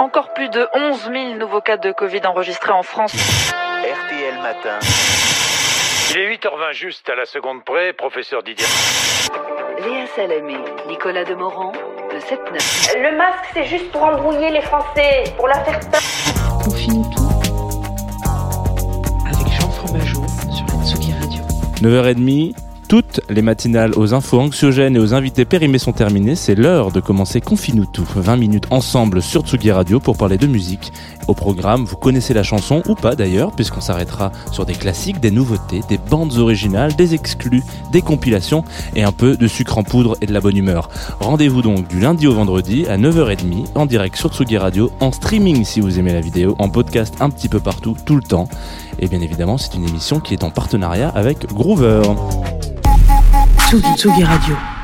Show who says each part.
Speaker 1: Encore plus de 11 000 nouveaux cas de Covid enregistrés en France.
Speaker 2: RTL Matin.
Speaker 3: Il est 8h20 juste à la seconde près, professeur Didier.
Speaker 4: Léa Salamé, Nicolas Demorand, le 7-9.
Speaker 5: Le masque, c'est juste pour embrouiller les Français, pour leur faire peur.
Speaker 6: Confine tout avec Jean Fromageau sur la Tsugi Radio.
Speaker 7: 9h30, toutes les matinales aux infos anxiogènes et aux invités périmés sont terminées. C'est l'heure de commencer Confine tout. 20 minutes ensemble sur Tsugi Radio pour parler de musique. Au programme, vous connaissez la chanson ou pas d'ailleurs, puisqu'on s'arrêtera sur des classiques, des nouveautés, des bandes originales, des exclus, des compilations et un peu de sucre en poudre et de la bonne humeur. Rendez-vous donc du lundi au vendredi à 9h30 en direct sur Tsugi Radio, en streaming si vous aimez la vidéo, en podcast un petit peu partout, tout le temps. Et bien évidemment, c'est une émission qui est en partenariat avec Groover.
Speaker 6: Tsugi, Tsugi Radio.